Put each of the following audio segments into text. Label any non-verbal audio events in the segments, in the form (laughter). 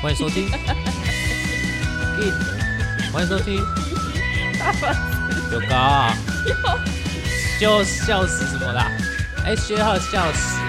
欢迎收听，(laughs) 欢迎收听，有高啊，就笑死什么啦？哎，薛浩笑死。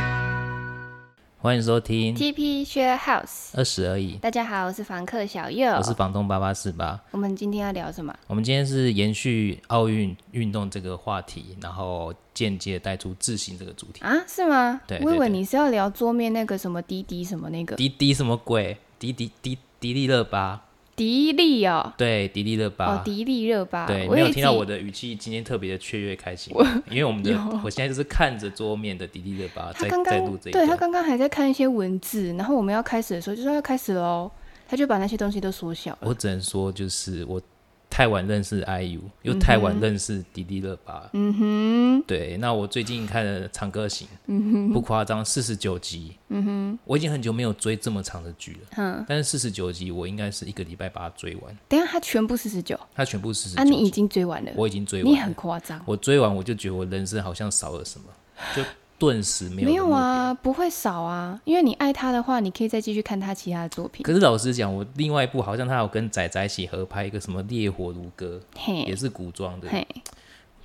欢迎收听 TP Share House，二十而已，大家好，我是房客小右，我是房东八八四八。我们今天要聊什么？我们今天是延续奥运运动这个话题，然后间接带出自行这个主题。啊？是吗？对对我以为你是要聊桌面那个什么滴滴什么那个滴滴什么鬼？迪迪迪迪丽热巴，迪丽哦，对，迪丽热巴。哦，迪丽热巴，对，我以为没有听到我的语气，今天特别的雀跃开心，因为我们的我现在就是看着桌面的迪丽热巴在刚刚在录这一对他。刚刚还在看一些文字，然后我们要开始的时候就说要开始喽，他就把那些东西都缩小了。我只能说，就是我太晚认识 IU，又太晚认识迪丽热巴。嗯哼，对，那我最近看了《长歌行》，嗯哼不夸张，四十九集。嗯哼，我已经很久没有追这么长的剧了。嗯，但是四十九集，我应该是一个礼拜把它追完。等下他全部四十九它全部四十啊，你已经追完了，我已经追完你很。夸张。我追完，我就觉得我人生好像少了什么，就顿时没有没有啊，不会少啊，因为你爱他的话，你可以再继续看他其他的作品。可是老实讲，我另外一部好像他有跟仔仔一起合拍一个什么《烈火如歌》，也，是古装的。嘿，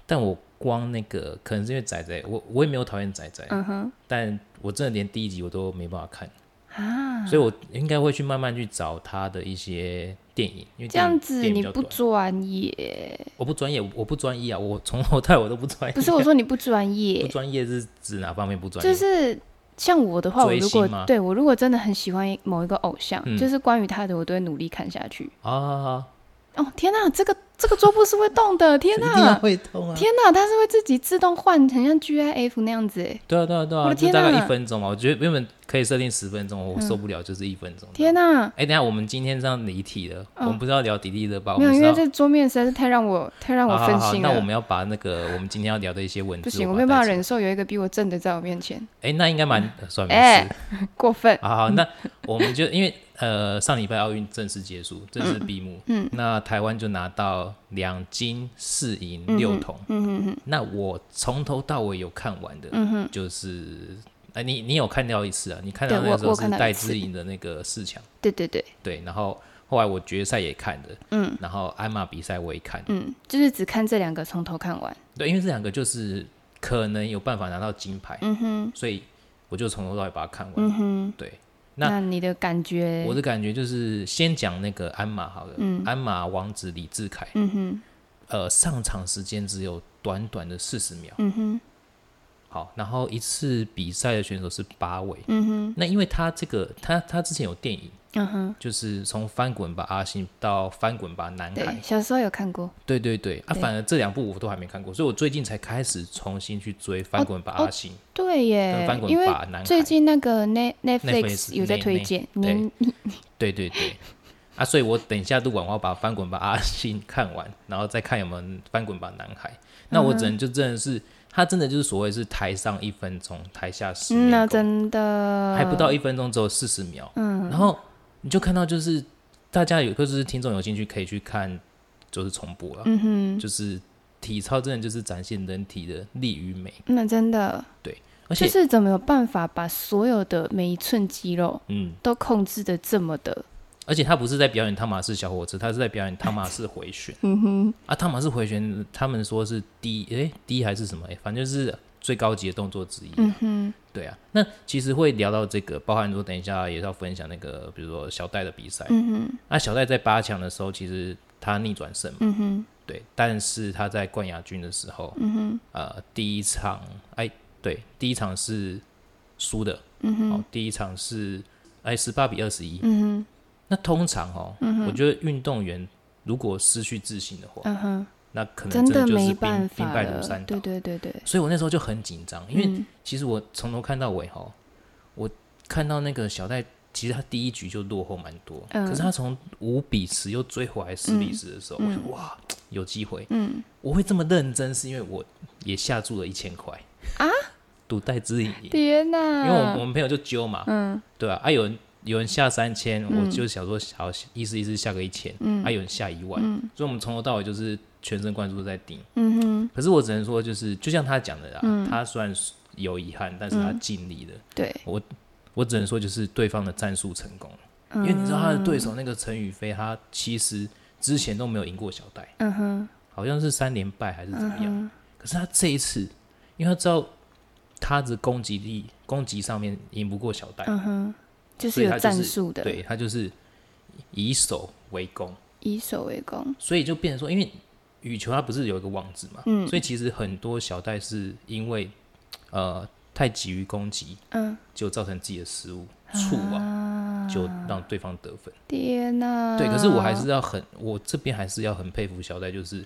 但我光那个可能是因为仔仔，我我也没有讨厌仔仔，嗯哼，但我真的连第一集我都没办法看，啊，所以我应该会去慢慢去找他的一些电影，因为这样子你不专业，我不专业，我不专业啊，我从头到尾都不专业。不是我说你不专业。(laughs) 不，专业是指哪方面不专业？就是像我的话，我如果对我如果真的很喜欢某一个偶像，嗯。就是关于他的，我都会努力看下去。啊，哦，天哪，这个这个桌布是会动的，(laughs) 天哪！会动啊！天哪，它是会自己自动换，很像 GIF 那样子哎！对啊，对啊，对啊，就大概一分钟嘛。我觉得原本可以设定十分钟，我受不了，就是一分钟。天哪，哎、等下我们今天这样离题了，我们不是要聊迪丽热巴，我没有，因为这桌面实在是太让我太让我分心了。那我们要把那个我们今天要聊的一些文字，不行，我没有办法忍受有一个比我正的在我面前，哎、那应该蛮算没哎事。过分。好好，那我们就因为呃上礼拜奥运正式结束，正式闭幕，嗯，那台湾就拿到两金四银六铜，嗯哼哼。那我从头到尾有看完的，嗯哼，就是哎、你你有看到一次啊？你看到那个时候是戴资颖的那个四强，对对对，对，然后后来我决赛也看的，嗯，然后鞍马比赛我也看，嗯，就是只看这两个，从头看完。对，因为这两个就是可能有办法拿到金牌，嗯哼，所以我就从头到尾把它看完。嗯哼，对，那那你的感觉？我的感觉就是先讲那个鞍马好了，鞍马王子李志凯，嗯哼，呃，上场时间只有短短的四十秒，嗯哼，好，然后一次比赛的选手是八位，嗯哼，那因为他这个他他之前有电影，嗯哼，就是从翻滚吧阿信到翻滚吧男孩对，，小时候有看过。对对对，啊，反而这两部我都还没看过，所以我最近才开始重新去追翻滚吧阿信。对耶翻，为最近那个 Net Netflix，Netflix 有在推荐，对你对。对对，(laughs) 啊，所以我等一下录完，我要把《翻滚吧阿信》看完，然后再看有没有《翻滚吧男孩》。那我只能就真的是，他真的就是所谓是台上一分钟，台下十嗯，那真的。还不到一分钟，只有四十秒。嗯，然后你就看到就是大家有，就是听众有兴趣可以去看，就是重播了。嗯哼，就是体操真的就是展现人体的力与美，那真的对而且就是怎么有办法把所有的每一寸肌肉嗯，都控制的这么的，而且他不是在表演汤马士小火车，他是在表演汤马士回旋。(laughs) 嗯哼，啊，汤马士回旋，他们说是低诶第一还是什么？诶，反正就是最高级的动作之一。嗯哼，对啊，那其实会聊到这个，包含说等一下也是要分享那个，比如说小戴的比赛。嗯哼，那小戴在八强的时候，其实他逆转胜嘛，嗯哼，对，但是他在冠亚军的时候，嗯哼，呃，第一场，哎，对，第一场是输的，嗯哼，哦，第一场是哎十八比二十一。嗯哼，那通常哦，我觉得运动员如果失去自信的话，嗯哼，那可能真的就是兵办兵败如山倒。对对对，所以我那时候就很紧张，因为嗯其实我从头看到尾哈，我看到那个小戴，其实他第一局就落后蛮多，嗯可是他从五比十又追回来十比十的时候，我就哇有机会。嗯，我会这么认真，是因为我也下注了一千块啊，(laughs) 赌戴资颖赢，天哪，因为我我们朋友就揪嘛，嗯对啊，啊有人有人下三千，我就想说好意思意思下个一千，嗯啊有人下一万，所以我们从头到尾就是全神贯注在顶。嗯哼，可是我只能说，就是就像他讲的啦，他虽然有遗憾，但是他尽力了。对，我我只能说，就是对方的战术成功了。因为你知道他的对手那个陈宇飞，他其实之前都没有赢过小戴，嗯哼，好像是三连败还是怎么样。可是他这一次，因为他知道他的攻击力、攻击上面赢不过小戴，嗯哼，就是有所以他就是战术的，对他就是以守为攻，以守为攻。所以就变成说，因为羽球它不是有一个网子嘛，嗯所以其实很多小戴是因为呃太急于攻击，嗯，就造成自己的失误触网，就让对方得分。天哪！对，可是我还是要很，我这边还是要很佩服小戴，就是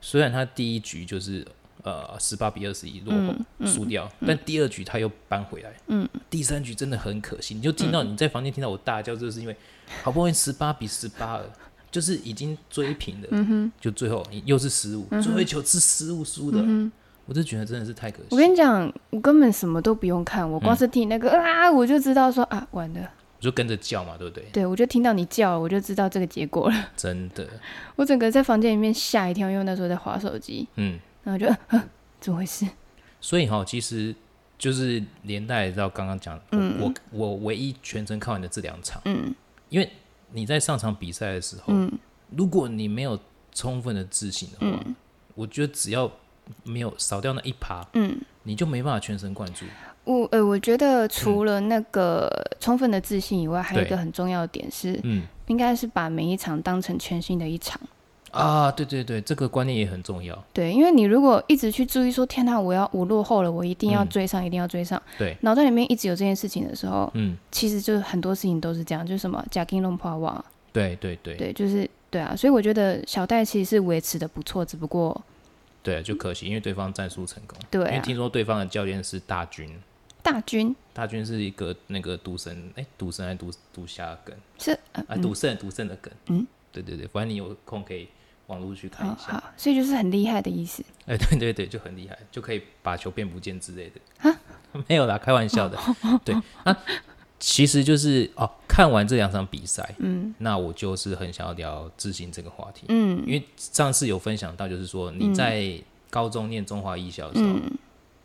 虽然他第一局就是呃十八比二十一落后输、掉，但第二局他又扳回来，嗯，第三局真的很可惜，你就听到你在房间听到我大叫，就是因为好不容易十八比十八了。就是已经追平了，就最后你又是失误，最后一球是失误输的，嗯我就觉得真的是太可惜。我跟你讲，我根本什么都不用看，我嗯光是听那个、啊，我就知道说啊，完了。我就跟着叫嘛，对不对？对，我就听到你叫，我就知道这个结果了。真的，我整个在房间里面吓一跳，因为那时候在划手机，嗯，然后就、啊、怎么回事？所以哈，其实就是连带到刚刚讲，我我我唯一全程看完的这两场，嗯因为你在上场比赛的时候，嗯。如果你没有充分的自信的话，嗯。我觉得只要没有少掉那一趴，嗯，你就没办法全神贯注。我呃，我觉得除了那个充分的自信以外，还有一个很重要的点是，嗯。应该是把每一场当成全新的一场。啊，对对对，这个观念也很重要。对，因为你如果一直去注意说，天哪，我要我落后了，我一定要嗯追上，一定要追上，对，脑袋里面一直有这件事情的时候，嗯，其实就是很多事情都是这样，就是什么假金龙破瓦，对对对对，就是对啊，所以我觉得小戴其实是维持的不错，只不过对，就可惜，因为对方战术成功。对啊因为听说对方的教练是大军，大军大军是一个那个赌神，哎，赌神还是赌赌侠的梗是呃啊？赌圣赌圣的梗。嗯，对对对，反正你有空可以网络去看好一下。好，所以就是很厉害的意思。哎，对对对，就很厉害，就可以把球变不见之类的。(laughs) 没有啦，开玩笑的。对，那其实就是哦，看完这两场比赛，嗯那我就是很想要聊自信这个话题，嗯因为上次有分享到，就是说你在高中念中华艺校的时候，嗯，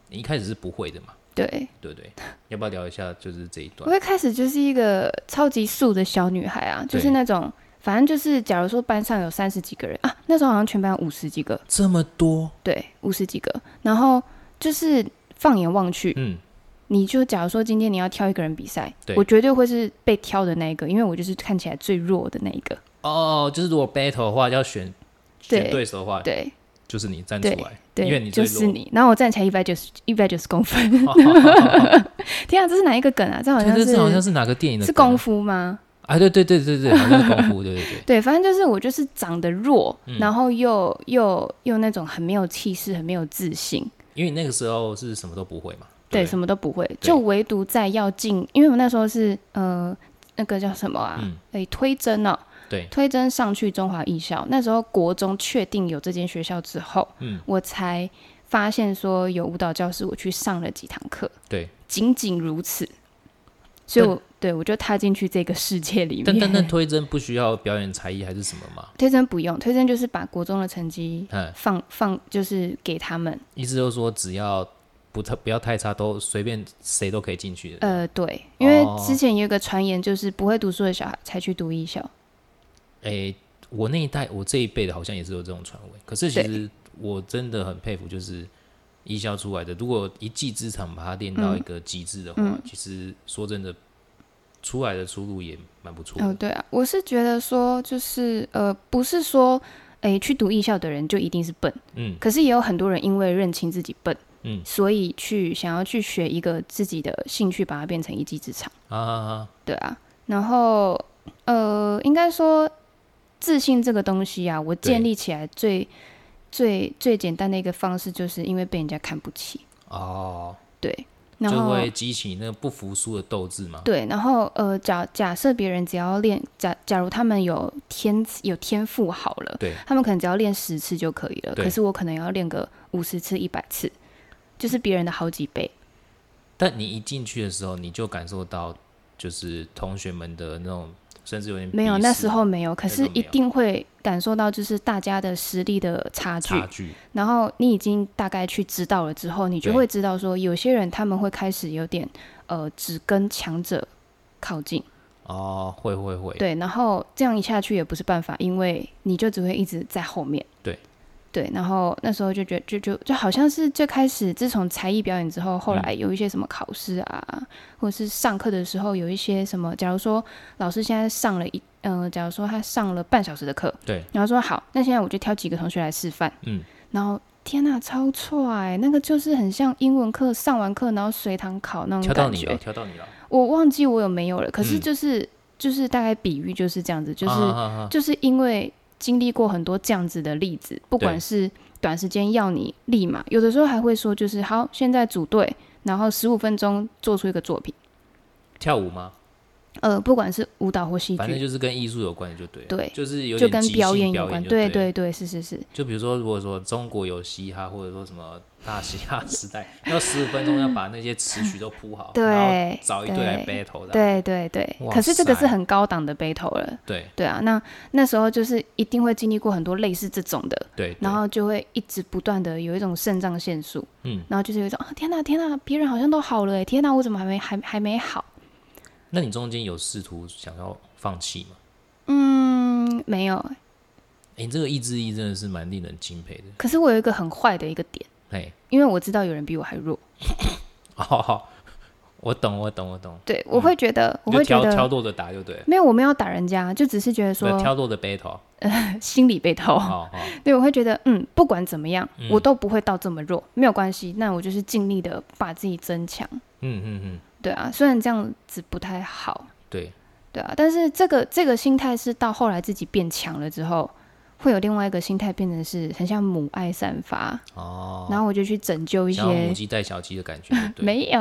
你一开始是不会的嘛，对，对对？要不要聊一下就是这一段我？一开始就是一个超级素的小女孩啊，就是那种。反正就是，假如说班上有三十几个人啊，那时候好像全班五十几个，这么多，对，五十几个。然后就是放眼望去，嗯，你就假如说今天你要挑一个人比赛对，我绝对会是被挑的那一个，因为我就是看起来最弱的那一个。哦，就是如果 battle 的话，要选选对对手的话，对就是你站出来，对，因为你。就是你。然后我站起来一百九十一百九十公分，(laughs) 天啊，这是哪一个梗啊？这好像，是这好像是哪个电影的是功夫吗？啊？对对对对对，好像是功夫，对对对。(laughs) 对，反正就是我就是长得弱，嗯。然后又又又那种很没有气势，很没有自信，因为你那个时候是什么都不会嘛，对，不什么都不会，就唯独在要进，因为我那时候是呃那个叫什么啊？嗯。诶、推甄哦，对。推甄上去中华艺校，那时候国中确定有这间学校之后，嗯，我才发现说有舞蹈教室，我去上了几堂课，对，仅仅如此，所以我对我就踏进去这个世界里面。但但但推甄不需要表演才艺还是什么吗？推甄不用，推甄就是把国中的成绩嗯，放放，就是给他们。意思就是说只要不太不要太差，都随便谁都可以进去的。呃，对，因为哦之前有一个传言，就是不会读书的小孩才去读艺校。诶、我那一代，我这一辈的好像也是有这种传闻。可是其对实我真的很佩服，就是艺校出来的，如果一技之长把它练到一个极致的话，嗯其实说真的，出来的出路也蛮不错的。哦，对啊，我是觉得说，就是呃，不是说，诶，去读艺校的人就一定是笨，嗯。可是也有很多人因为认清自己笨，嗯。所以去想要去学一个自己的兴趣，把它变成一技之长。啊啊啊，对啊，然后呃，应该说自信这个东西啊，我建立起来最最最简单的一个方式，就是因为被人家看不起，哦，对，然后就会激起那个不服输的斗志嘛。对，然后呃，假假设别人只要练，假假如他们有天有天赋好了，对，他们可能只要练十次就可以了，对可是我可能要练个五十次、一百次，就是别人的好几倍。但你一进去的时候，你就感受到就是同学们的那种，甚至有点没有，那时候没有，可是一定会感受到就是大家的实力的差距。差距。然后你已经大概去知道了之后，你就会知道说，有些人他们会开始有点呃只跟强者靠近，哦，会会会，对，然后这样一下去也不是办法，因为你就只会一直在后面。对，对，然后那时候就觉得就就就好像是最开始，自从才艺表演之后，后来有一些什么考试啊，或者是上课的时候有一些什么，假如说老师现在上了一，嗯、假如说他上了半小时的课，对，然后说好，那现在我就挑几个同学来示范，嗯，然后天呐，超帅，那个就是很像英文课上完课然后随堂考那种感觉挑到你了，。挑到你了，我忘记我有没有了，可是嗯。就是、就是大概比喻就是这样子，就是、就是因为经历过很多这样子的例子，不管是短时间要你立马，有的时候还会说就是好，现在组队，然后十五分钟做出一个作品，跳舞吗？呃，不管是舞蹈或戏剧反正，就是跟艺术有关的，就对了，对就是有就跟表演有关，对对对对，是是是，就比如说，如果说中国有嘻哈，或者说什么大嘻哈时代，要十五分钟要把那些词曲都铺好，对找一堆来对 battle 的，对对对。可是这个是很高档的 battle 了，对对啊，那那时候就是一定会经历过很多类似这种的，对，然后就会一直不断的有一种肾上腺素，嗯，然后就是有一种啊天哪天哪，别人好像都好了哎，天哪我怎么还没还还没好？那你中间有试图想要放弃吗？嗯，没有。哎、你这个意志力真的是蛮令人敬佩的。可是我有一个很坏的一个点，哎，因为我知道有人比我还弱，(laughs) 哦，我懂，我懂，我懂。对我会觉得，我就会觉得挑挑弱的打就对了，没有，我没有打人家，就只是觉得说挑弱的 battle。(laughs) 心理被偷。哦哦，(laughs) 对，我会觉得，嗯，不管怎么样，嗯我都不会到这么弱，没有关系，那我就是尽力的把自己增强。嗯嗯嗯，对啊，虽然这样子不太好，对，对啊，但是这个这个心态是到后来自己变强了之后，会有另外一个心态变成是很像母爱散发，哦，然后我就去拯救一些母些，鸡带小鸡的感觉。(laughs) 没有，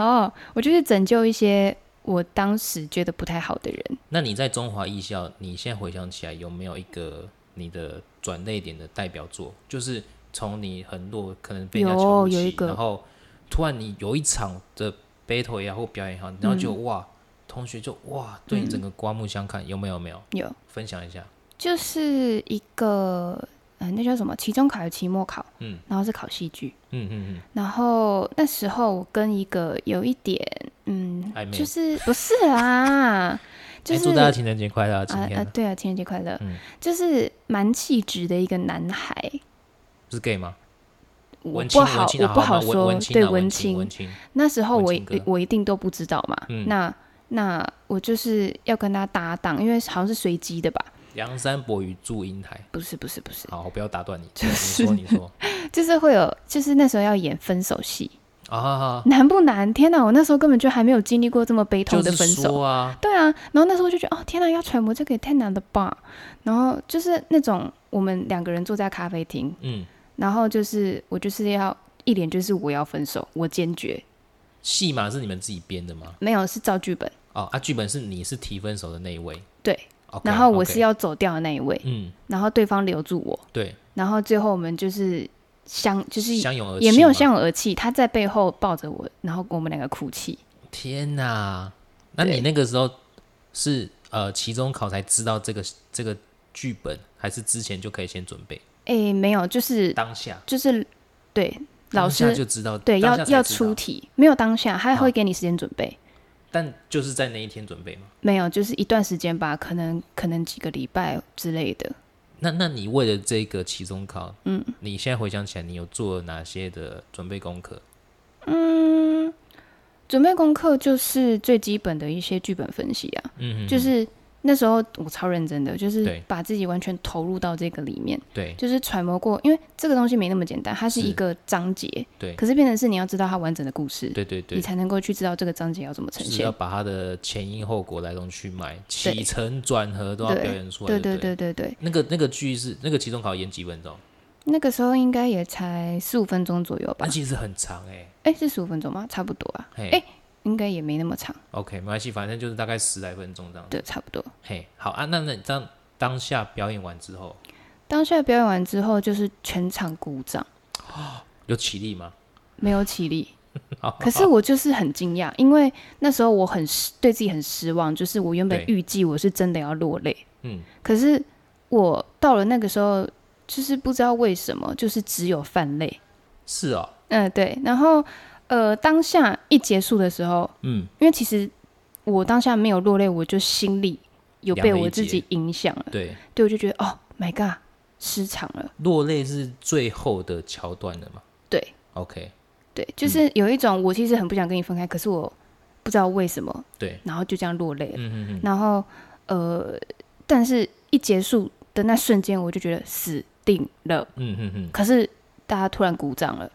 我就去拯救一些我当时觉得不太好的人。那你在中华艺校，你现在回想起来，有没有一个你的转泪点的代表作？就是从你很弱，可能被人家瞧不起，然后突然你有一场的 battle 也好或表演也好，然后就、嗯哇，同学就哇对你整个刮目相看，有没有？有没有有，分享一下？就是一个，呃，那叫什么？期中考还是期末考？嗯然后是考戏剧。嗯嗯嗯，然后那时候我跟一个有一点，嗯就是不是啦，就是、(laughs) 哎祝大家情人节快乐啊！今啊天、啊，对啊，情人节快乐！嗯就是蛮气质的一个男孩，是 gay 吗？我不好，我不好说，对啊文青青文青，那时候我我一定都不知道嘛。嗯那那我就是要跟他搭档，因为好像是随机的吧？梁山伯与祝英台。不是不是不是，好，我不要打断你，(laughs) 就是你说你说 (laughs) 就是会有，就是那时候要演分手戏，啊，难不难？天哪，我那时候根本就还没有经历过这么悲痛的分手。啊，对啊，然后那时候就觉得哦，天哪，要揣摩这个也太难了吧。然后就是那种我们两个人坐在咖啡厅，嗯，然后就是我就是要一脸就是我要分手，我坚决，戏码是你们自己编的吗？没有是照剧本，哦啊，剧本是你是提分手的那一位，对然后我是要走掉的那一位，嗯，然后对方留住我，对，然后最后我们就是相就是相拥而泣也没有相拥而泣，他在背后抱着我，然后我们两个哭泣。天哪！那你那个时候是呃期中考才知道这个这个剧本，还是之前就可以先准备？诶，没有，就是当下就是对老师就知道，对要要出，题，没有当下，他啊会给你时间准备。但就是在那一天准备吗。没有，就是一段时间吧，可能可能几个礼拜之类的。那那你为了这个期中考，嗯你现在回想起来，你有做哪些的准备功课？嗯，准备功课就是最基本的一些剧本分析啊，嗯，就是那时候我超认真的，就是把自己完全投入到这个里面，对就是揣摩过，因为这个东西没那么简单，它是是一个章节，对可是变成是你要知道它完整的故事，对对对你，才能够去知道这个章节要怎么呈现。就是要把它的前因后果来龙去脉、起承转合都要对表演出来。对对不对对对对，那个那个剧是那个期中考演几分钟？那个时候应该也才十五分钟左右吧那？其实很长哎、哎，是十五分钟吗？差不多啊，嘿，哎应该也没那么长，OK，没关系，反正就是大概十来分钟这样。对，差不多。嘿，好啊，那那你当当下表演完之后当下表演完之后，就是全场鼓掌，(gasps) 有起立吗？没有起立。(laughs) 好可是我就是很惊讶，因为那时候我很失对自己很失望，就是我原本对预计我是真的要落泪，嗯，可是我到了那个时候，就是不知道为什么，就是只有泛泪。是哦，嗯、对。然后呃，当下一结束的时候，嗯，因为其实我当下没有落泪，我就心里有被我自己影响了。对，对，我就觉得哦，My God，失常了。落泪是最后的桥段了嘛？对，OK，对，就是有一种我其实很不想跟你分开，可是我不知道为什么，对，然后就这样落泪了。嗯嗯嗯，然后呃，但是一结束的那瞬间，我就觉得死定了。嗯嗯嗯，可是大家突然鼓掌了，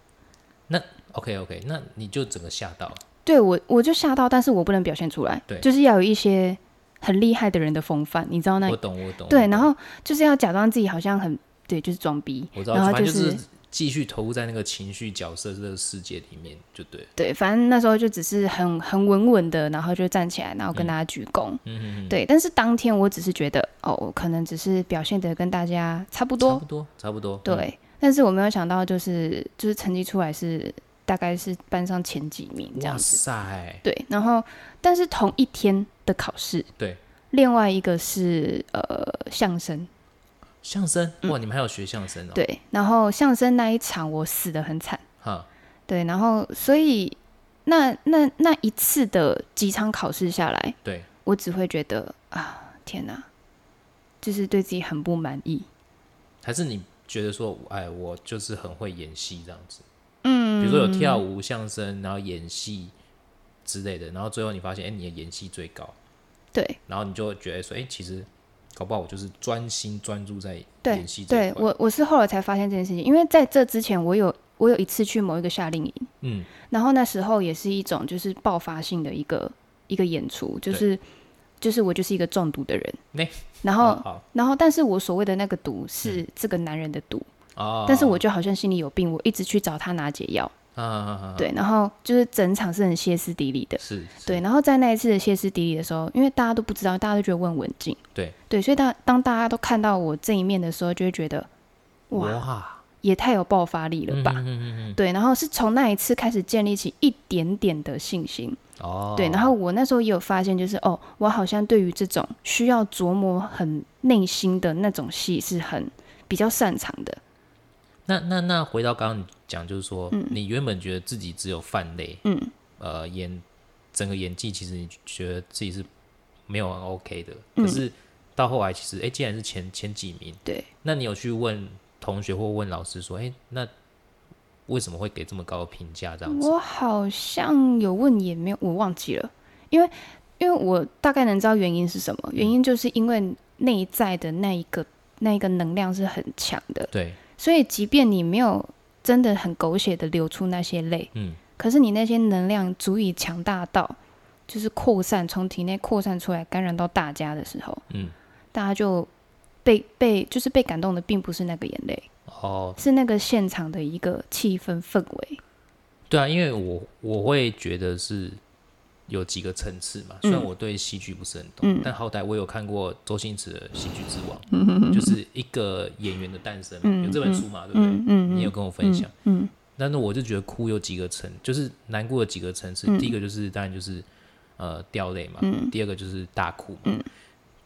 OK OK，那你就整个吓到了。对我我就吓到，但是我不能表现出来，对就是要有一些很厉害的人的风范，你知道那我懂我懂。对，然后就是要假装自己好像很对，就是装逼，我知道，然后就是继续投入在那个情绪角色这个世界里面，就对了。对，反正那时候就只是很很稳稳的，然后就站起来，然后跟大家鞠躬。嗯嗯嗯，对，但是当天我只是觉得，哦，我可能只是表现的跟大家差不多差多，不多差不多。嗯，对。但是我没有想到，就是就是成绩出来是大概是班上前几名这样哇子。塞，对，然后但是同一天的考试，对，另外一个是呃相声，相声哇，你们还有学相声哦？，嗯对，然后相声那一场我死的很惨，哈，对，然后所以那那那一次的几场考试下来，对，我只会觉得啊，天哪，就是对自己很不满意。还是你觉得说，哎，我就是很会演戏这样子？嗯，比如说有跳舞、相声，然后演戏之类的，然后最后你发现，哎，你的演戏最高，对。然后你就会觉得说，哎，其实搞不好我就是专心专注在演戏对，我我是后来才发现这件事情，因为在这之前，我有我有一次去某一个夏令营，嗯，然后那时候也是一种就是爆发性的一个一个演出，就是就是我就是一个中毒的人，那。然后然后但是我所谓的那个毒是这个男人的毒，哦，但是我就好像心里有病，我一直去找他拿解药，啊对，然后就是整场是很歇斯底里的。是，是。对，，然后在那一次的歇斯底里的时候，因为大家都不知道，大家都觉得我很文静，对。对，所以当当大家都看到我这一面的时候，就会觉得哇，哇，也太有爆发力了吧？嗯嗯嗯嗯，对，然后是从那一次开始建立起一点点的信心。哦，对，然后我那时候也有发现，就是哦，我好像对于这种需要琢磨很内心的那种戏是很比较擅长的。那那那回到刚刚你讲，就是说，你原本觉得自己只有泛类，嗯，呃，演整个演技，其实你觉得自己是没有很 OK 的，嗯。可是到后来，其实，哎，既然是前前几名，对，那你有去问同学或问老师说，哎，那为什么会给这么高的评价？这样子，我好像有问，也没有，我忘记了，因为因为我大概能知道原因是什么，原因就是因为内在的那一个那一个能量是很强的，对，所以即便你没有真的很狗血的流出那些泪，嗯，可是你那些能量足以强大到，就是扩散从体内扩散出来，感染到大家的时候，嗯，大家就被被就是被感动的，并不是那个眼泪，哦，是那个现场的一个气氛氛围。对啊，因为我我会觉得是有几个层次嘛。虽然我对戏剧不是很懂，嗯但好歹我有看过周星驰的《喜剧之王》，就是一个演员的诞生有这本书嘛，对不对？你有跟我分享。嗯但是我就觉得哭有几个层，就是难过的几个层次。嗯第一个就是当然就是呃掉泪嘛，嗯第二个就是大哭嘛，嗯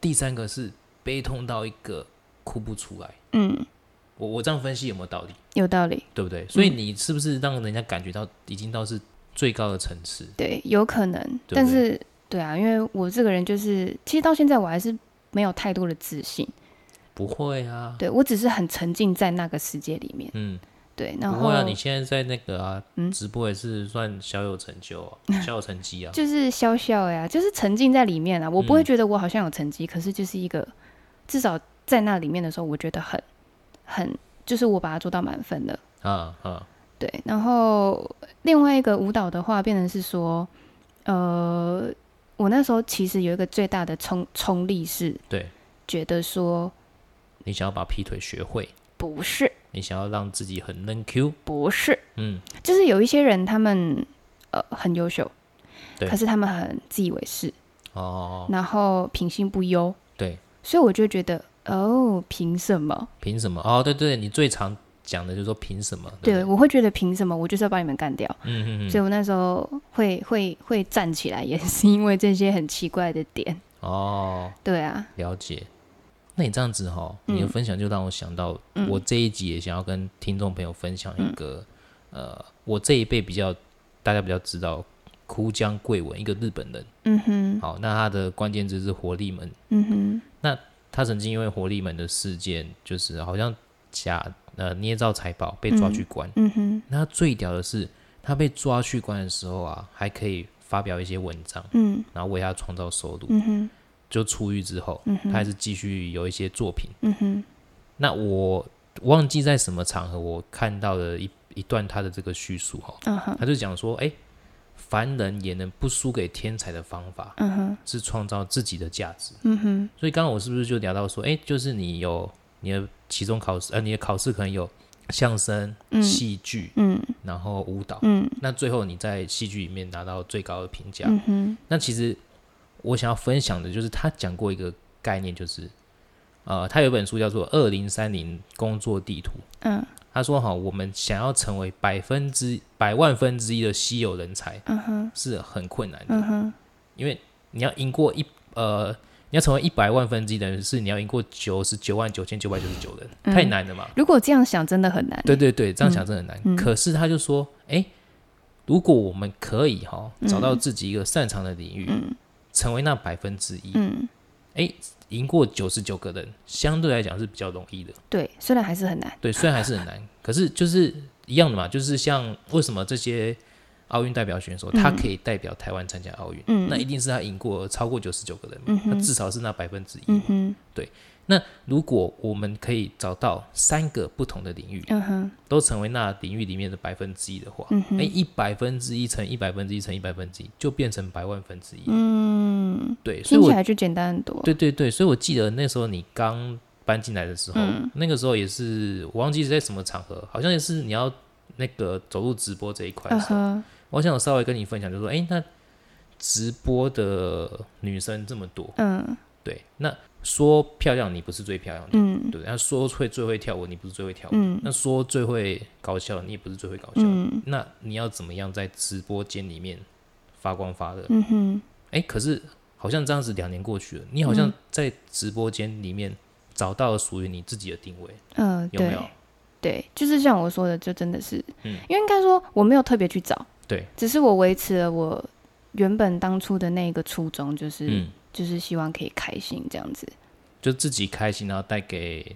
第三个是悲痛到一个哭不出来。嗯，我我这样分析有没有道理？有道理，对不对？所以你是不是让人家感觉到已经到是最高的层次？对，有可能，对但是对啊，因为我这个人就是，其实到现在我还是没有太多的自信，不会啊，对我只是很沉浸在那个世界里面，嗯，对，然后不会啊，你现在在那个啊，嗯直播也是算小有成就、啊，(laughs) 小有成绩啊。就是笑笑呀，就是沉浸在里面啊。我不会嗯觉得我好像有成绩，可是就是一个至少在那里面的时候，我觉得很很，就是我把它做到满分了。啊啊，对，然后另外一个舞蹈的话，变成是说，呃，我那时候其实有一个最大的冲冲力是对觉得说，你想要把劈腿学会，不是你想要让自己很嫩 Q，不是，嗯，就是有一些人他们呃很优秀，对可是他们很自以为是，哦，然后品性不优，对，所以我就觉得哦，凭什么？凭什么？哦，对对，你最常讲的就是说凭什么？对，我会觉得凭什么？我就是要把你们干掉。嗯嗯嗯，所以我那时候会会会站起来，也是因为这些很奇怪的点。哦，对啊，了解。那你这样子哈，嗯你的分享就让我想到，嗯我这一集也想要跟听众朋友分享一个，呃，我这一辈比较大家比较知道枯江贵文，一个日本人。嗯哼，好，那他的关键字是活力门。嗯哼，那他曾经因为活力门的事件，就是好像假呃捏造财宝被抓去关。嗯哼，那最屌的是，他被抓去关的时候啊，还可以发表一些文章，嗯然后为他创造收入。嗯哼，就出狱之后，嗯哼，他还是继续有一些作品。嗯哼，那我忘记在什么场合我看到了一一段他的这个叙述哈，他就讲说，哎、凡人也能不输给天才的方法嗯哼，是创造自己的价值。嗯哼，所以刚刚我是不是就聊到说，哎、就是你有你的期中考试，呃，你的考试可能有相声、嗯。戏剧，嗯。然后舞蹈，嗯。那最后你在戏剧里面拿到最高的评价。嗯哼，那其实我想要分享的就是他讲过一个概念，就是呃，他有一本书叫做《二零三零工作地图》。嗯。他说：“哈，我们想要成为百分之百万分之一的稀有人才嗯哼，是很困难的，嗯哼，因为你要赢过一呃，你要成为一百万分之一的人，是你要赢过九十九万九千九百九十九人，嗯太难了嘛。如果这样想，真的很难。对对对，这样想真的很难。嗯可是他就说，哎、如果我们可以哈找到自己一个擅长的领域，嗯成为那百分之一，嗯，哎、赢过九十九个人，相对来讲是比较容易的。对，虽然还是很难。对，虽然还是很难，可是就是一样的嘛，就是像为什么这些奥运代表选手，他可以代表台湾参加奥运，嗯。那一定是他赢过超过九十九个人嘛，嗯那至少是那百分之一。嗯哼，那如果我们可以找到三个不同的领域，嗯，都成为那领域里面的百分之一的话，嗯哼。哎，一百分之一乘一百分之一乘一百分之一，就变成百万分之一。嗯，对，所以我听起来就简单很多。对对对，所以我记得那时候你刚搬进来的时候，嗯。那个时候也是我忘记是在什么场合，好像也是你要那个走入直播这一块我想稍微跟你分享，就说，哎，那直播的女生这么多，嗯。对，那说漂亮你不是最漂亮的，嗯。对，那说会最会跳舞你不是最会跳舞，嗯。那说最会搞笑你也不是最会搞笑，嗯。那你要怎么样在直播间里面发光发热？嗯哼，哎、可是好像这样子两年过去了，你好像嗯。在直播间里面找到了属于你自己的定位，嗯，有没有？对，就是像我说的，就真的是，嗯。因为应该说我没有特别去找，对，只是我维持了我原本当初的那个初衷，就是、嗯，就是希望可以开心这样子。就自己开心，然后带给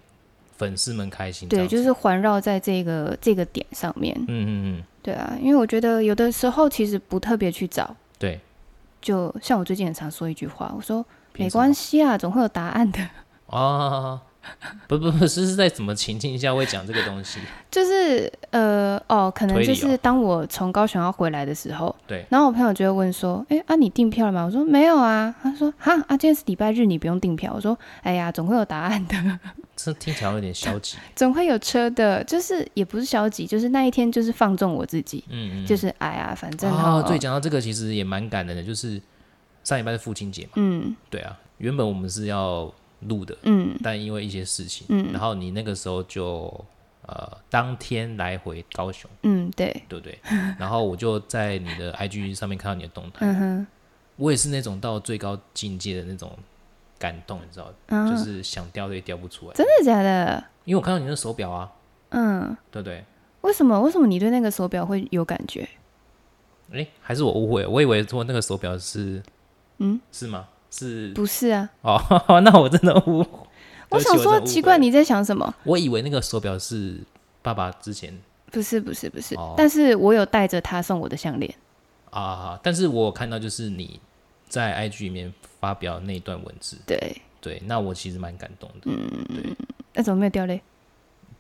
粉丝们开心这对，就是环绕在这个这个点上面。嗯嗯嗯，对啊，因为我觉得有的时候其实不特别去找，对，就像我最近很常说一句话，我说没关系啊，总会有答案的。啊，(laughs) 不不不是是在什么情境下会讲这个东西？(laughs) 就是呃哦，可能就是当我从高雄要回来的时候，对，然后我朋友就会问说：“哎、啊，你订票了吗？”我说：“没有啊。”他说：“哈啊，今天是礼拜日，你不用订票。”我说：“哎呀，总会有答案的，(laughs) 这听起来有点消极。总会有车的。就是也不是消极，就是那一天就是放纵我自己，嗯嗯，就是哎呀，反正哦，哦对，讲到这个其实也蛮感人的，就是上礼拜是父亲节嘛，嗯对啊，原本我们是要录的，嗯但因为一些事情，嗯然后你那个时候就呃当天来回高雄，嗯，对，对不对？然后我就在你的 IG 上面看到你的动态，嗯哼，我也是那种到最高境界的那种感动，你知道，嗯，就是想掉都也掉不出来，真的假的？因为我看到你的手表啊，嗯，对不对？为什么？为什么你对那个手表会有感觉？诶，还是我误会，我以为说那个手表是，嗯，是吗？是。不是啊，哦，(laughs) 那我真的误，(laughs) 我想说奇怪，你在想什么？我以为那个手表是爸爸之前。不是不是不是，哦。但是我有带着他送我的项链。啊，但是我有看到就是你在 IG 里面发表那段文字，对，对，那我其实蛮感动的，嗯对，那怎么没有掉泪？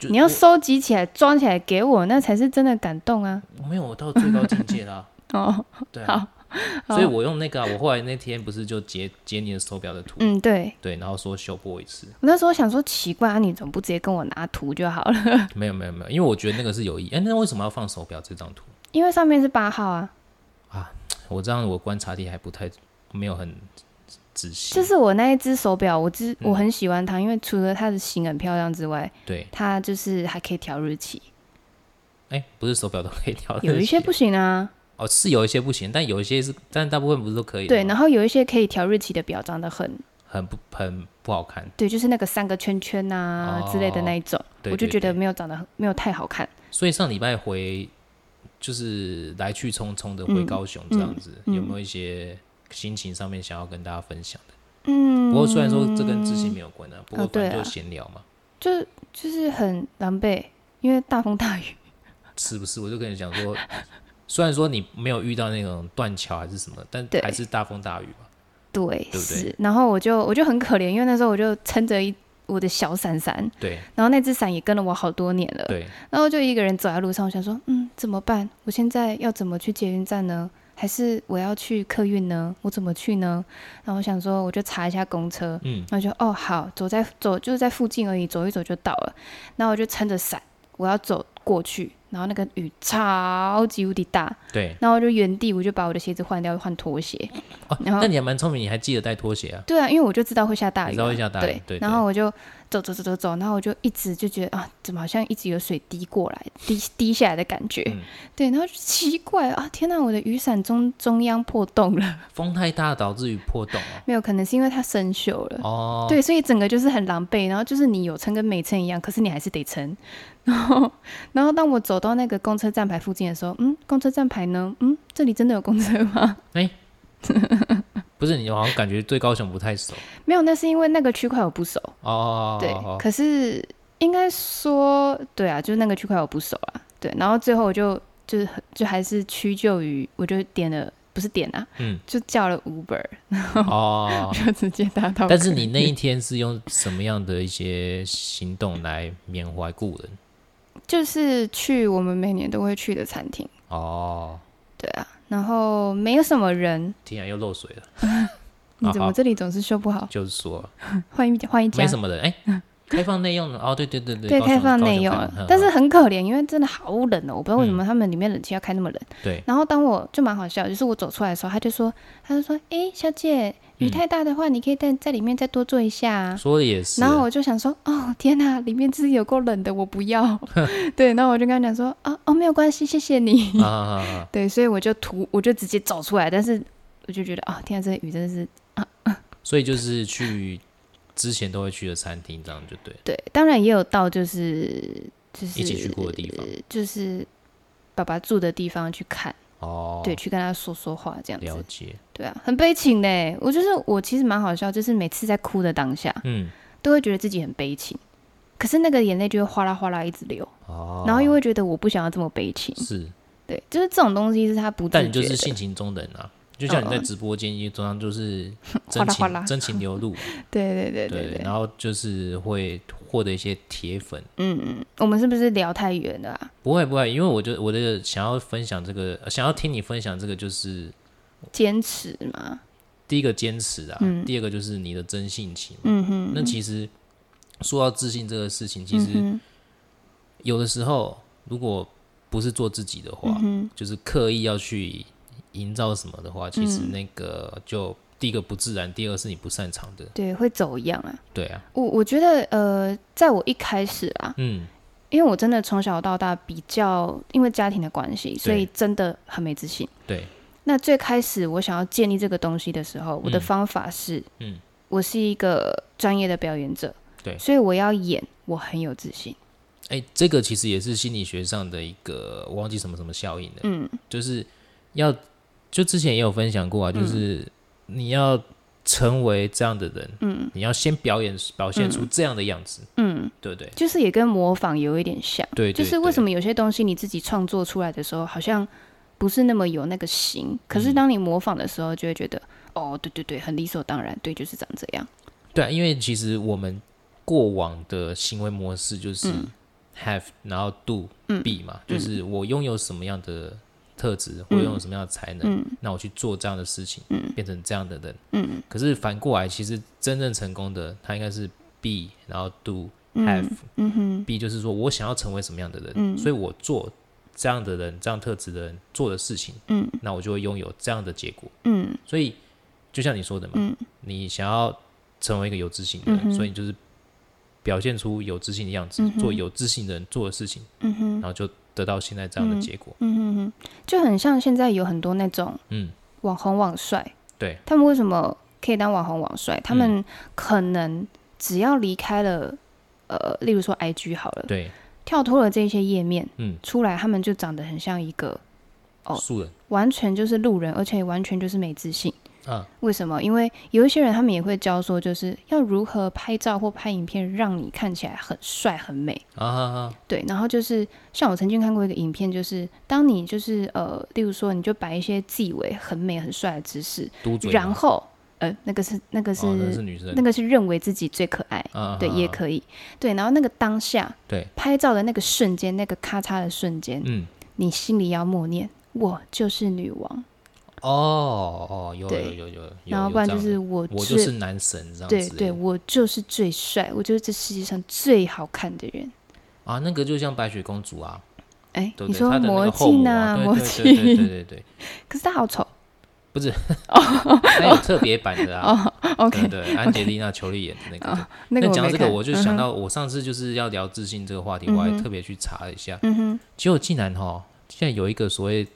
你要收集起来，装起来给我，那才是真的感动啊！我没有我到最高境界啦，(laughs) 哦，对啊，好 (laughs) 所以我用那个、啊，我后来那天不是就截截你的手表的图，嗯，对。对，然后说修过一次，我那时候想说奇怪啊，你怎么不直接跟我拿图就好了？(laughs) 没有没有没有，因为我觉得那个是有意义，哎、那为什么要放手表这张图？因为上面是八号啊，啊我这样我观察力还不太没有很仔细，就是我那一只手表，我只嗯。我很喜欢它，因为除了它的型很漂亮之外，对，它就是还可以调日期，哎、不是手表都可以调，有一些不行啊。哦，是有一些不行，但有一些是，但大部分不是都可以对，然后有一些可以调日期的表长得很很不很不好看，对，就是那个三个圈圈啊、之类的那一种，对我就觉得没有长得很没有太好看。所以上礼拜回就是来去匆匆的回高雄这样子，有没有一些心情上面想要跟大家分享的？嗯，不过虽然说这跟自信没有关啊，不过哦对啊反正就闲聊嘛，就就是很狼狈，因为大风大雨。是不是？我就跟你讲说，虽然说你没有遇到那种断桥还是什么，但对还是大风大雨嘛。对，对不对是。然后我就我就很可怜，因为那时候我就撑着一我的小伞伞，对然后那只伞也跟了我好多年了。对，然后就一个人走在路上，我想说，嗯，怎么办？我现在要怎么去捷运站呢？还是我要去客运呢？我怎么去呢？然后我想说，我就查一下公车，嗯，然后就哦好，走在走就是在附近而已，走一走就到了。然后我就撑着伞，我要走过去，然后那个雨超级无敌大，对。然后我就原地我就把我的鞋子换掉，换拖鞋。哦，然后那你还蛮聪明，你还记得带拖鞋啊？对啊，因为我就知道会下大雨知道会下大雨对对对然后我就走走走走走，然后我就一直就觉得啊，怎么好像一直有水滴过来，滴滴下来的感觉。嗯对，然后就奇怪啊，天哪，我的雨伞中中央破洞了，(laughs) 风太大导致于破洞哦。没有，可能是因为它生锈了。哦，对，所以整个就是很狼狈，然后就是你有撑跟没撑一样，可是你还是得撑。(laughs) 然后，然后当我走到那个公车站牌附近的时候，嗯，公车站牌呢？嗯，这里真的有公车吗？(laughs) 不是你好像感觉对高雄不太熟没有，那是因为那个区块我不熟。哦。对，哦可是应该说，对啊，就是那个区块我不熟啊。对，然后最后我就就是就还是屈就于，我就点了，不是点啊，嗯，就叫了 Uber，哦，(laughs) 就直接搭到。但是你那一天是用什么样的一些行动来缅怀故人？就是去我们每年都会去的餐厅，哦，对啊，然后没有什么人，天啊，又漏水了。(laughs) 你怎么这里总是修不好？就是说。(laughs) 换一 (laughs) 换一家。没，什么人，哎、开放内用。的哦，对对对对，对，开放内用。但是嗯很可怜，因为真的好冷哦，我不知道为什么他们里面冷气要开那么冷。对，然后当我就蛮好笑，就是我走出来的时候，他就说，他就说，哎、小姐，雨嗯太大的话，你可以在在里面再多坐一下、啊。说的也是。然后我就想说，哦天哪，里面真是有够冷的，我不要。(laughs) 对，然后我就跟他讲说，啊哦没有关系，谢谢你。(laughs) 对，所以我就图，我就直接走出来，但是我就觉得啊，天啊，这雨真的是啊所以就是去之前都会去的餐厅，这样就对。对，当然也有到就是就是一起去过的地方就是爸爸住的地方去看，哦，对，去跟他说说话这样子。了解。对啊，很悲情呢。我就是我其实蛮好笑，就是每次在哭的当下，嗯，都会觉得自己很悲情，可是那个眼泪就会哗啦哗啦一直流，哦，然后又会觉得我不想要这么悲情。是，对，就是这种东西是他不自但你。就是性情中人啊，就像你在嗯直播间，因为通常就是真 (laughs) 哗啦哗啦。情真情流露，(laughs) 对对对对然后就是会获得一些铁粉。嗯嗯，我们是不是聊太远了啊？不会不会，因为我就我的想要分享这个，呃想要听你分享这个，就是坚持嘛，第一个坚持啊，嗯。第二个就是你的真性情。嗯哼，那其实说到自信这个事情，其实嗯有的时候如果不是做自己的话，嗯就是刻意要去营造什么的话，其实嗯。那个就第一个不自然，第二个是你不擅长的。对，会走样啊。对啊，我我觉得呃，在我一开始啊，嗯，因为我真的从小到大比较因为家庭的关系，所以真的很没自信。对，那最开始我想要建立这个东西的时候，我的嗯方法是，嗯。我是一个专业的表演者，对。所以我要演，我很有自信。哎、这个其实也是心理学上的一个，我忘记什么什么效应了，嗯。就是要就之前也有分享过啊，就是你要成为这样的人，嗯。你要先表演表现出这样的样子，嗯，对不对？就是也跟模仿有一点像，对对就是为什么？有些东西你自己创作出来的时候，好像不是那么有那个型，可是嗯。当你模仿的时候，就会觉得，哦，对对对，很理所当然，对，就是长这样。对啊，因为其实我们过往的行为模式就是嗯。have，、然后 do、嗯。be 嘛，就是我拥有什么样的特质，或拥有什么样的才能，嗯。那我去做这样的事情，嗯。变成这样的人。嗯。可是反过来，其实真正成功的，他应该是 be，然后 do、嗯。have。嗯哼。B 就是说我想要成为什么样的人，嗯。所以我做这样的人、这样特质的人做的事情，嗯。那我就会拥有这样的结果。嗯。所以就像你说的嘛，嗯。你想要成为一个有自信的人，嗯所以你就是表现出有自信的样子，嗯做有自信的人做的事情，嗯哼。然后就得到现在这样的结果。嗯哼哼，就很像现在有很多那种嗯，网红网帅，对，他们为什么可以当网红网帅？他们可能只要离开了，呃，例如说 IG 好了，对，跳脱了这些页面嗯，出来，他们就长得很像一个哦素人完全就是路人，而且完全就是没自信。啊，为什么？因为有一些人他们也会教说，就是要如何拍照或拍影片，让你看起来很帅很美。啊啊啊，对，然后就是像我曾经看过一个影片，就是当你就是呃，例如说你就摆一些自以为很美很帅的姿势，然后呃，那个是那个是、哦那是女生。那个是认为自己最可爱，啊，对，也可以，对，然后那个当下对，拍照的那个瞬间，那个咔嚓的瞬间，嗯，你心里要默念：我就是女王，哦哦，有对有有有有，然后不然就是我我就是男神这样对对，子的我就是最帅，我就是这世界上最好看的人。啊，那个就像白雪公主啊，哎，对不对？你说魔镜啊，啊，魔对对对对镜，对对对，(laughs) 可是他好丑。(laughs) 还有特别版的啊，哦，OK，对对，安吉丽娜·裘丽演的那个。哦那讲到这个，我就想，到我上次就是要聊自信这个话题，我还特别去查了一下，嗯哼，结果竟然哈，现在有一个所谓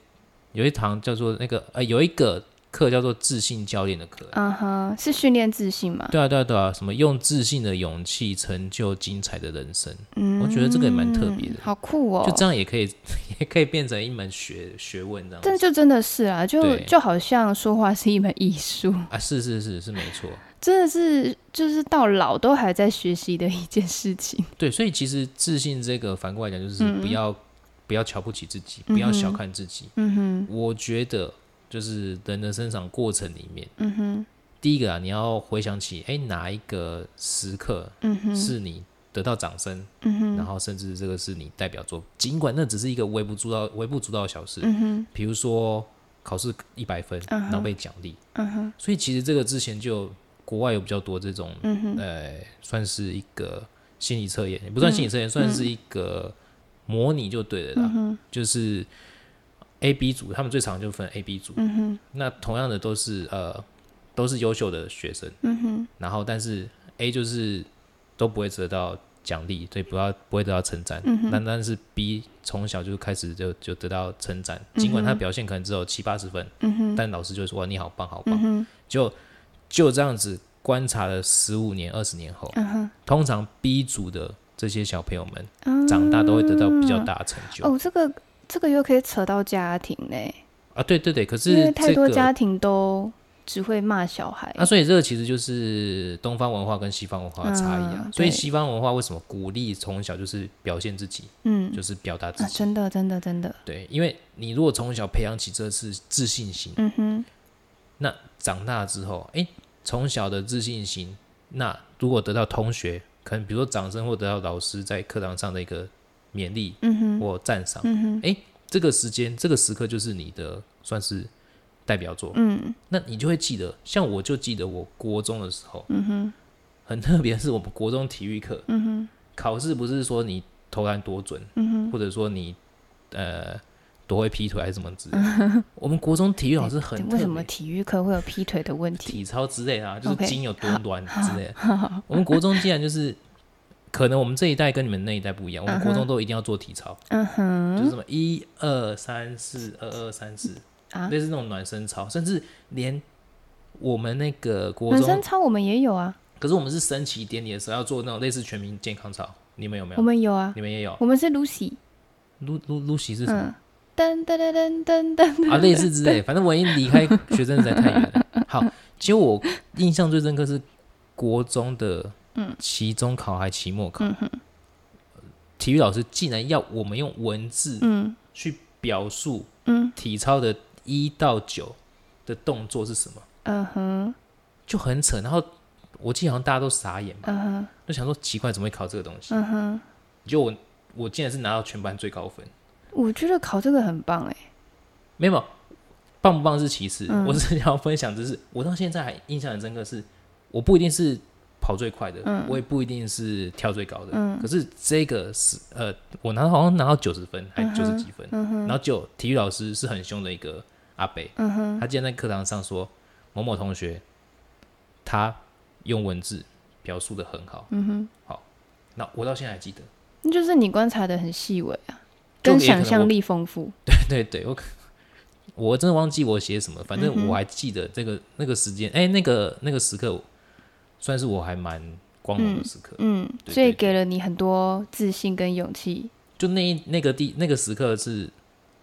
有一堂叫做那个呃，有一个课叫做自信教练的课。嗯哼，是训练自信吗？对啊，对啊，对啊，什么用自信的勇气成就精彩的人生，嗯，我觉得这个也蛮特别的好酷哦。就这样也可以，(laughs) 也可以变成一门学学问这样。但就真的是啊，就就好像说话是一门艺术，啊，是是是是没错，真的是就是到老都还在学习的一件事情。对，所以其实自信这个反过来讲，就是不要、不要瞧不起自己，不要小看自己。嗯哼，我觉得就是人的生长过程里面，嗯哼，第一个啊，你要回想起，哎，哪一个时刻嗯哼，是你得到掌声，嗯哼，然后甚至这个是你代表作，尽管那只是一个微不足道、微不足道的小事，嗯哼，比如说考试一百分，嗯然后被奖励，嗯哼，所以其实这个之前就国外有比较多这种，嗯哼，呃，算是一个心理测验，也不算心理测验，算是一个模拟就对了啦，嗯，就是 A、B 组，他们最常就分 A、B 组，嗯，那同样的都是呃都是优秀的学生，嗯，然后但是 A 就是都不会得到奖励，所以不要不会得到称赞，嗯但但是 B 从小就开始就就得到称赞，尽管他表现可能只有七八十分，嗯，但老师就会说哇你好棒好棒，嗯，就就这样子观察了十五年二十年后，嗯，通常 B 组的这些小朋友们嗯长大都会得到比较大的成就、哦，这个这个又可以扯到家庭嘞，啊，对对对，可是因为太多家庭都只会骂小孩。那、所以这个其实就是东方文化跟西方文化的差异啊。嗯所以西方文化为什么鼓励从小就是表现自己，嗯，就是表达自啊，己？真的，真的，真的，对，因为你如果从小培养起这次自信心，嗯哼，那长大之后，诶，从小的自信心，那如果得到同学，可能比如说掌声或得到老师在课堂上的一个勉励嗯哼，或赞赏，嗯哼，这个时间这个时刻就是你的算是代表作，嗯。那你就会记得。像我就记得我国中的时候，嗯哼，很特别，是我们国中体育课，嗯哼，考试不是说你投篮多准，嗯哼，或者说你呃多会劈腿还是什么之类的。(laughs) 我们国中体育老师很特为什么别，体育课会有劈腿的问题？体操之类的啊，就是筋有多短 (laughs) 之类的。(laughs) 我们国中竟然就是，可能我们这一代跟你们那一代不一样，我们国中都一定要做体操，嗯就是，什么一二三四二二三四，啊，类似那种暖身操，甚至连我们那个国中生中，操我们也有啊，可是我们是升旗典礼的时候要做那种类似全民健康操，你们有没有我有？们有啊，你们也有？我们是 Lucy，露露露西是什么？嗯，噔噔噔噔噔噔，啊，类似之类，反正我已经离开学生实在太远了。(laughs) 好，其实我印象最深刻是国中的期中考还期末考，嗯，体育老师竟然要我们用文字嗯。去表述嗯。体操的一到九的动作是什么，嗯哼。就很扯。然后我记得好像大家都傻眼吧，嗯哼。就想说奇怪，怎么会考这个东西？嗯哼，就我我竟然是拿到全班最高分，我觉得考这个很棒哎，没有没有棒不棒是其次，嗯。我只是想要分享，就是我到现在还印象很深刻是，我不一定是跑最快的，嗯。我也不一定是跳最高的，嗯。可是这个是呃，我拿到好像拿到九十分还九十几分，嗯然后就体育老师是很凶的一个阿北，嗯哼，他竟然在课堂上说某某同学他用文字表述的很好，嗯哼，好那我到现在还记得，那就是你观察的很细微啊，就想象力丰富，(laughs) 对对对，我可我真的忘记我写什么，反正我还记得这个那个时间，哎、那个那个时刻，算是我还蛮光荣的时刻。嗯，所以给了你很多自信跟勇气，就那一那个地那个时刻是，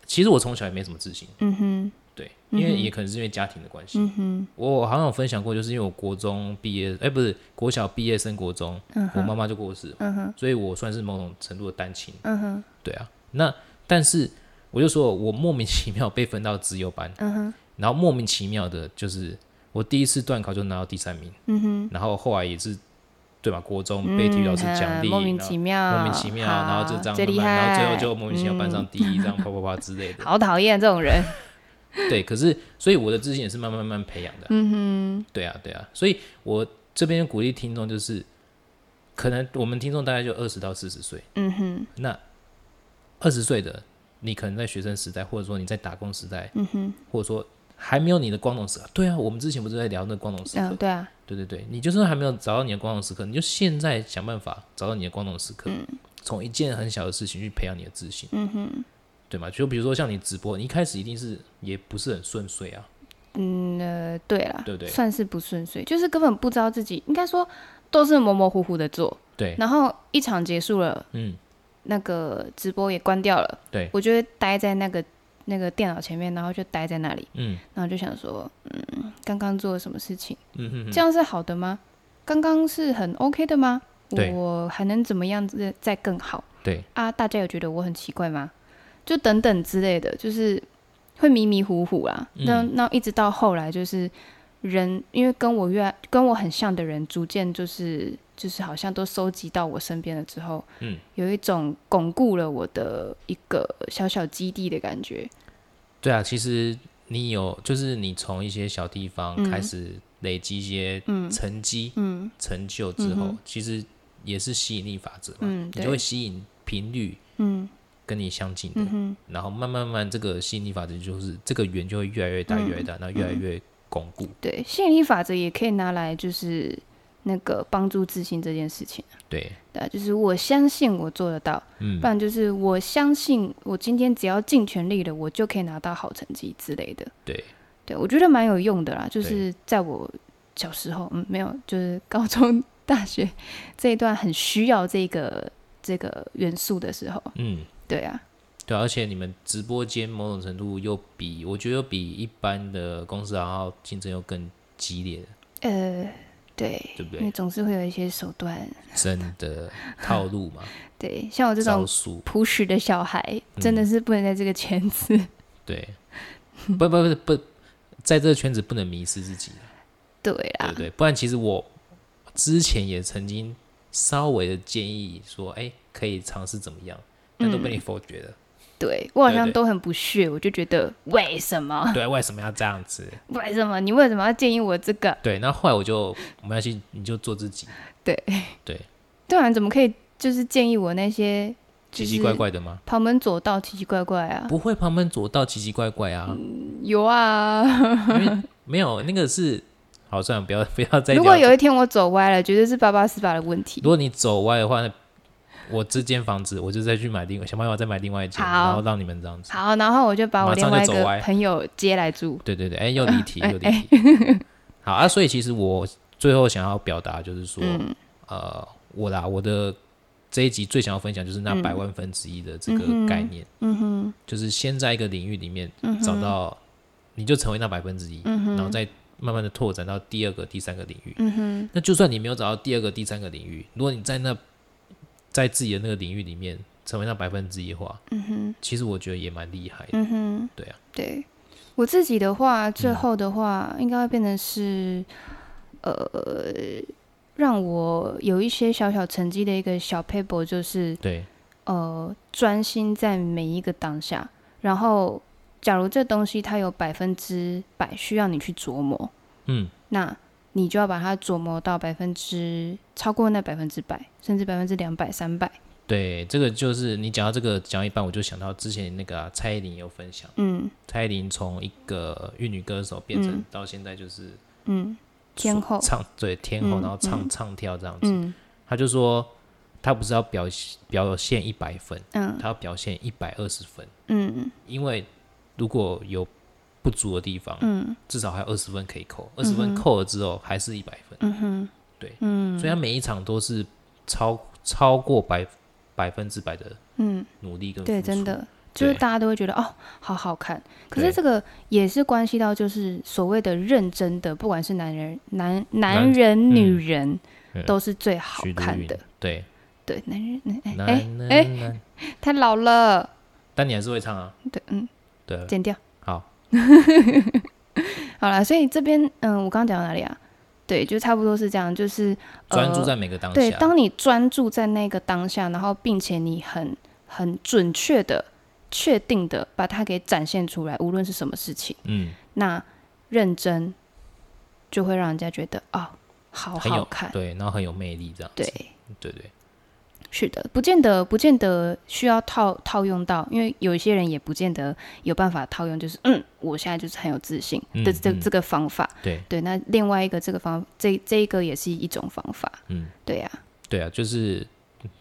其实我从小也没什么自信，嗯哼，对，因为也可能是因为家庭的关系。嗯哼，我好像有分享过，就是因为我国中毕业，哎、不是国小毕业升国中，我妈妈就过世，嗯哼，所以我算是某种程度的单亲。嗯哼，对啊，那但是我就说我莫名其妙被分到资优班，嗯哼，然后莫名其妙的就是我第一次段考就拿到第三名，嗯哼，然后后来也是对吧？国中被体育老师奖励，嗯莫名其妙，莫名其妙，然后就这样最厉慢慢，然后最后就莫名其妙班上第一，这样啪啪啪之类的。(laughs) 好讨厌这种人。(laughs) 对，可是所以我的自信也是慢慢慢慢培养的。嗯哼，对啊，对啊，所以我这边鼓励听众就是，可能我们听众大概就二十到四十岁，嗯哼，那二十岁的你可能在学生时代，或者说你在打工时代，嗯哼，或者说还没有你的光荣时刻。对啊，我们之前不是在聊那个光荣时刻？嗯，对啊，对对对，你就是还没有找到你的光荣时刻，你就现在想办法找到你的光荣时刻，从一件很小的事情去培养你的自信，嗯哼，对吗？就比如说像你直播，你一开始一定是也不是很顺遂啊，嗯呃，对啦，对不对。算是不顺遂，就是根本不知道自己，应该说都是模模糊糊的做，对，然后一场结束了，嗯，那个直播也关掉了，对我就会待在那个那个电脑前面，然后就待在那里，嗯然后就想说，嗯，刚刚做了什么事情？嗯哼哼，这样是好的吗？刚刚是很 OK 的吗？我还能怎么样子再更好对，啊？大家有觉得我很奇怪吗？就等等之类的，就是会迷迷糊糊啦。嗯那那一直到后来，就是人，因为跟我越跟我很像的人，逐渐就是就是好像都收集到我身边了之后，嗯，有一种巩固了我的一个小小基地的感觉。对啊，其实你有，就是你从一些小地方嗯。开始累积一些嗯。成绩、嗯。成就之后，嗯其实也是吸引力法则嘛，嗯，你就会，吸引频率嗯。跟你相近的，嗯，然后慢慢慢这个吸引力法则就是这个圆就会越来越大，嗯越来越大，然后越来越巩固。对，吸引力法则也可以拿来就是那个帮助自信这件事情。对，对啊，就是我相信我做得到，嗯。不，然就是我相信我今天只要尽全力了，我就可以拿到好成绩之类的。对，对我觉得蛮有用的啦，就是在我小时候，嗯，没有，就是高中、大学这一段很需要这个这个元素的时候，嗯，对啊，对啊，而且你们直播间某种程度又比我觉得又比一般的公司然后竞争又更激烈。的，呃，对，对不对？因为总是会有一些手段，真的套路嘛，(laughs) 对，像我这种朴实的小孩，嗯真的是不能在这个圈子。对，(laughs) 不不不不，在这个圈子不能迷失自己。对啊对？不然其实我之前也曾经稍微的建议说，哎，可以尝试怎么样，但都被你否决了。对我好像都很不屑，我就觉得为什么？对，为什么要这样子？(laughs) 为什么？你为什么要建议我这个？对，那后来我就我们要去，你就做自己，对对，(laughs) 对啊，怎么可以就是建议我那些奇奇怪怪的吗？旁门左道、奇奇怪怪啊？不会旁门左道，奇奇怪怪啊，有啊，(laughs) 没有那个是，好，算了，不要不要再。如果有一天我走歪了，绝对是八八四八的问题如。果你走歪的话，那我这间房子我就再去买另外，想办法再买另外一间，然后让你们这样子。好，然后我就把我另外一个朋友接来住。对对对，哎，(laughs) 又离题，哎又离题。(laughs) 好啊，所以其实我最后想要表达就是说，嗯。呃，我啦，我的这一集最想要分享就是那嗯。百万分之一的这个概念，嗯哼，就是先在一个领域里面找到，你就成为那百分之一，然后再慢慢的拓展到第二个、第三个领域。嗯哼，那就算你没有找到第二个、第三个领域，如果你在那在自己的那个领域里面成为那百分之一的话，嗯哼，其实我觉得也蛮厉害的。嗯哼，对啊，对。我自己的话，最嗯后的话，应该会变成是，呃，让我有一些小小成绩的一个小 paper，就是对，呃，专心在每一个当下。然后，假如这东西它有百分之百需要你去琢磨，嗯，那你就要把它琢磨到百分之超过那百分之百，甚至百分之两百、三百。对，这个就是你讲到这个讲一半，我就想到之前那个啊、蔡依林有分享，嗯。蔡依林从一个玉女歌手变成嗯到现在就是嗯。天后。唱对天后，嗯然后唱、嗯。唱跳这样子。嗯。他就说他不是要表表现一百分，嗯。他要表现一百二十分，嗯。因为如果有不足的地方，嗯。至少还有二十分可以扣，二十分扣了之后还是一百分，嗯哼，对嗯，所以他每一场都是超超过百百分之百的嗯，努力跟对，真，的，就是大家都会觉得哦，好好看。可是这个也是关系到就是所谓的认真的，不管是男人、男男男人、嗯。女人，嗯。都是最好看的。对，对，男人，哎男哎哎，太老了。但你还是会唱啊，对，嗯，对。啊，剪掉。好，(laughs) 好啦，所以这边，嗯，我刚刚讲到哪里啊？对，就差不多是这样，就是呃专注在每个当下。对，当你专注在那个当下，然后并且你很很准确的、确定的把它给展现出来，无论是什么事情，嗯，那认真就会让人家觉得哦，好好看。对，然后很有魅力，这样子，对，对对，是的，不见得不见得需要套套用到，因为有一些人也不见得有办法套用，就是嗯，我现在就是很有自信的嗯嗯这这个方法。对对，那另外一个这个方这这一个也是一种方法。嗯，对呀、对啊，就是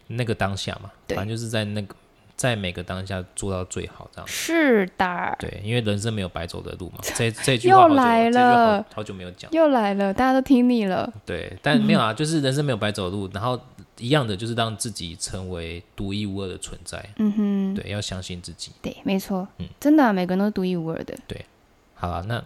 那个当下嘛，反正就是在那个在每个当下做到最好，这样。是的，对，因为人生没有白走的路嘛，(laughs) 这这句话又来了好久没有讲。又来了，大家都听腻了。对，但没有啊，(laughs) 就是人生没有白走的路，然后一样的就是让自己成为独一无二的存在。嗯哼，对，要相信自己。对，没错，嗯真的啊、每个人都是独一无二的。对好了，那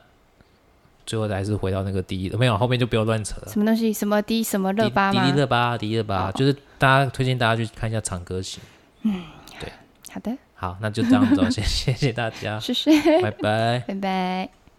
最后还是回到那个第一，没有后面就不要乱扯了。什么东西？什么迪什么迪热巴迪丽吗？热巴，迪丽热巴，就是大家推荐大家去看一下《长歌行》。嗯，对好的，好，那就这样子哦，谢谢谢大家，(laughs) 谢谢，拜拜。拜拜。